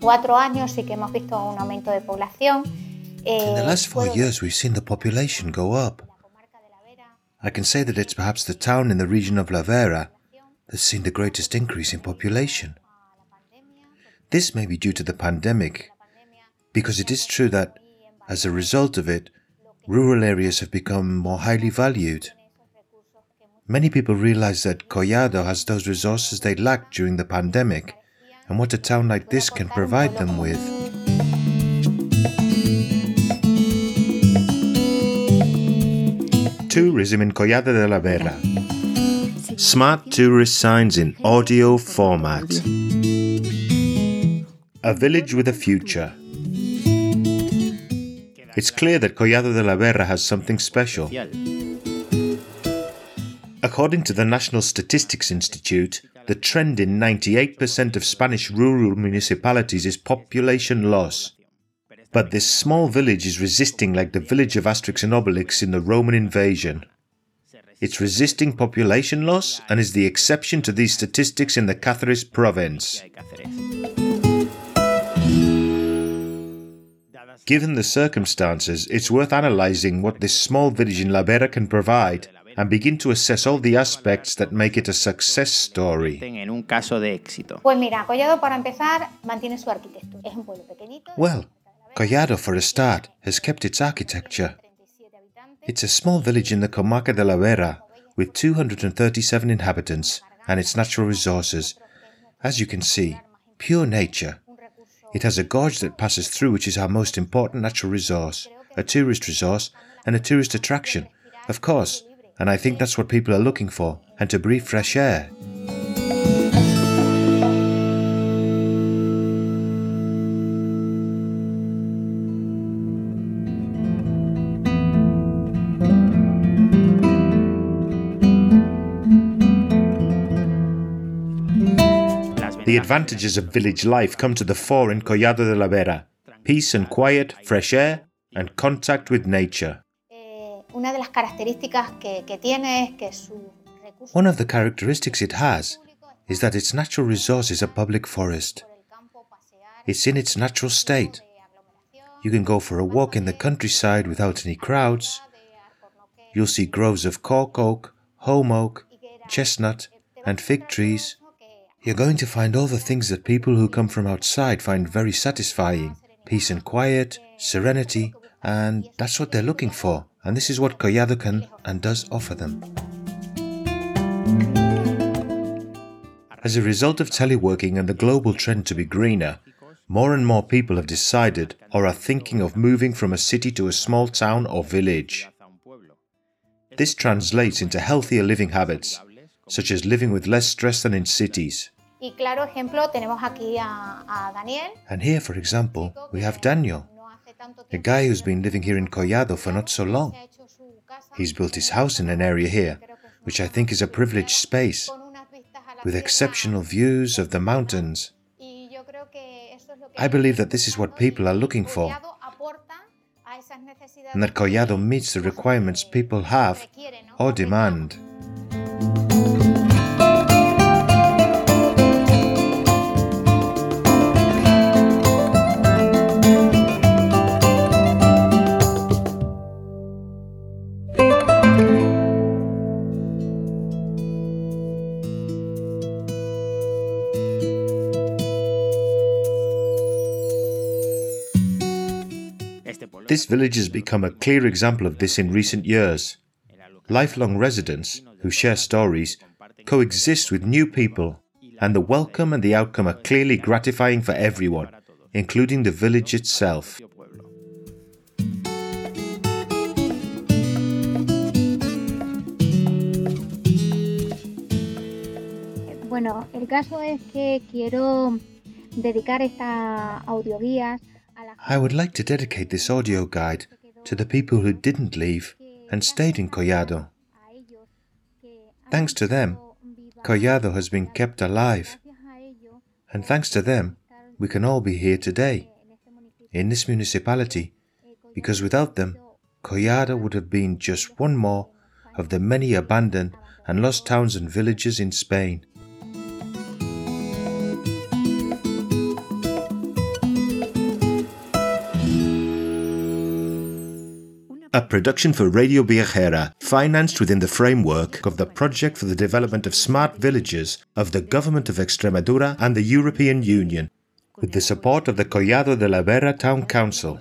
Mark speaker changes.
Speaker 1: cuatro años sí que hemos visto un aumento de población.
Speaker 2: Eh, in the last four years, we've seen the population go up. I can say that it's perhaps the town in the region of La Vera that's seen the greatest increase in population. This may be due to the pandemic, because it is true that, as a result of it, rural areas have become more highly valued. Many people realize that Collado has those resources they lacked during the pandemic and what a town like this can provide them with. Tourism in Collado de la Vera. Smart tourist signs in audio format. A village with a future. It's clear that Collado de la Vera has something special. According to the National Statistics Institute, the trend in 98% of Spanish rural municipalities is population loss. But this small village is resisting like the village of Asterix and Obelix in the Roman invasion. It's resisting population loss and is the exception to these statistics in the Cáceres province. Given the circumstances, it's worth analysing what this small village in La Vera can provide and begin to assess all the aspects that make it a success story. Well, Collado, for a start, has kept its architecture. It's a small village in the Comarca de la Vera with 237 inhabitants and its natural resources. As you can see, pure nature. It has a gorge that passes through, which is our most important natural resource, a tourist resource, and a tourist attraction, of course, and I think that's what people are looking for, and to breathe fresh air. The advantages of village life come to the fore in Collado de la Vera peace and quiet, fresh air, and contact with nature. One of the characteristics it has is that its natural resource is a public forest. It's in its natural state. You can go for a walk in the countryside without any crowds. You'll see groves of cork oak, holm oak, chestnut, and fig trees. You're going to find all the things that people who come from outside find very satisfying peace and quiet, serenity, and that's what they're looking for. And this is what Collado can and does offer them. As a result of teleworking and the global trend to be greener, more and more people have decided or are thinking of moving from a city to a small town or village. This translates into healthier living habits, such as living with less stress than in cities. And here, for example, we have Daniel, a guy who's been living here in Collado for not so long. He's built his house in an area here, which I think is a privileged space, with exceptional views of the mountains. I believe that this is what people are looking for, and that Collado meets the requirements people have or demand. This village has become a clear example of this in recent years. Lifelong residents who share stories coexist with new people, and the welcome and the outcome are clearly gratifying for everyone, including the village itself.
Speaker 1: Bueno, el caso es que quiero dedicar esta audioguías
Speaker 2: I would like to dedicate this audio guide to the people who didn't leave and stayed in Collado. Thanks to them, Collado has been kept alive. And thanks to them, we can all be here today, in this municipality, because without them, Collado would have been just one more of the many abandoned and lost towns and villages in Spain. Production for Radio Viajera, financed within the framework of the Project for the Development of Smart Villages of the Government of Extremadura and the European Union, with the support of the Collado de la Vera Town Council.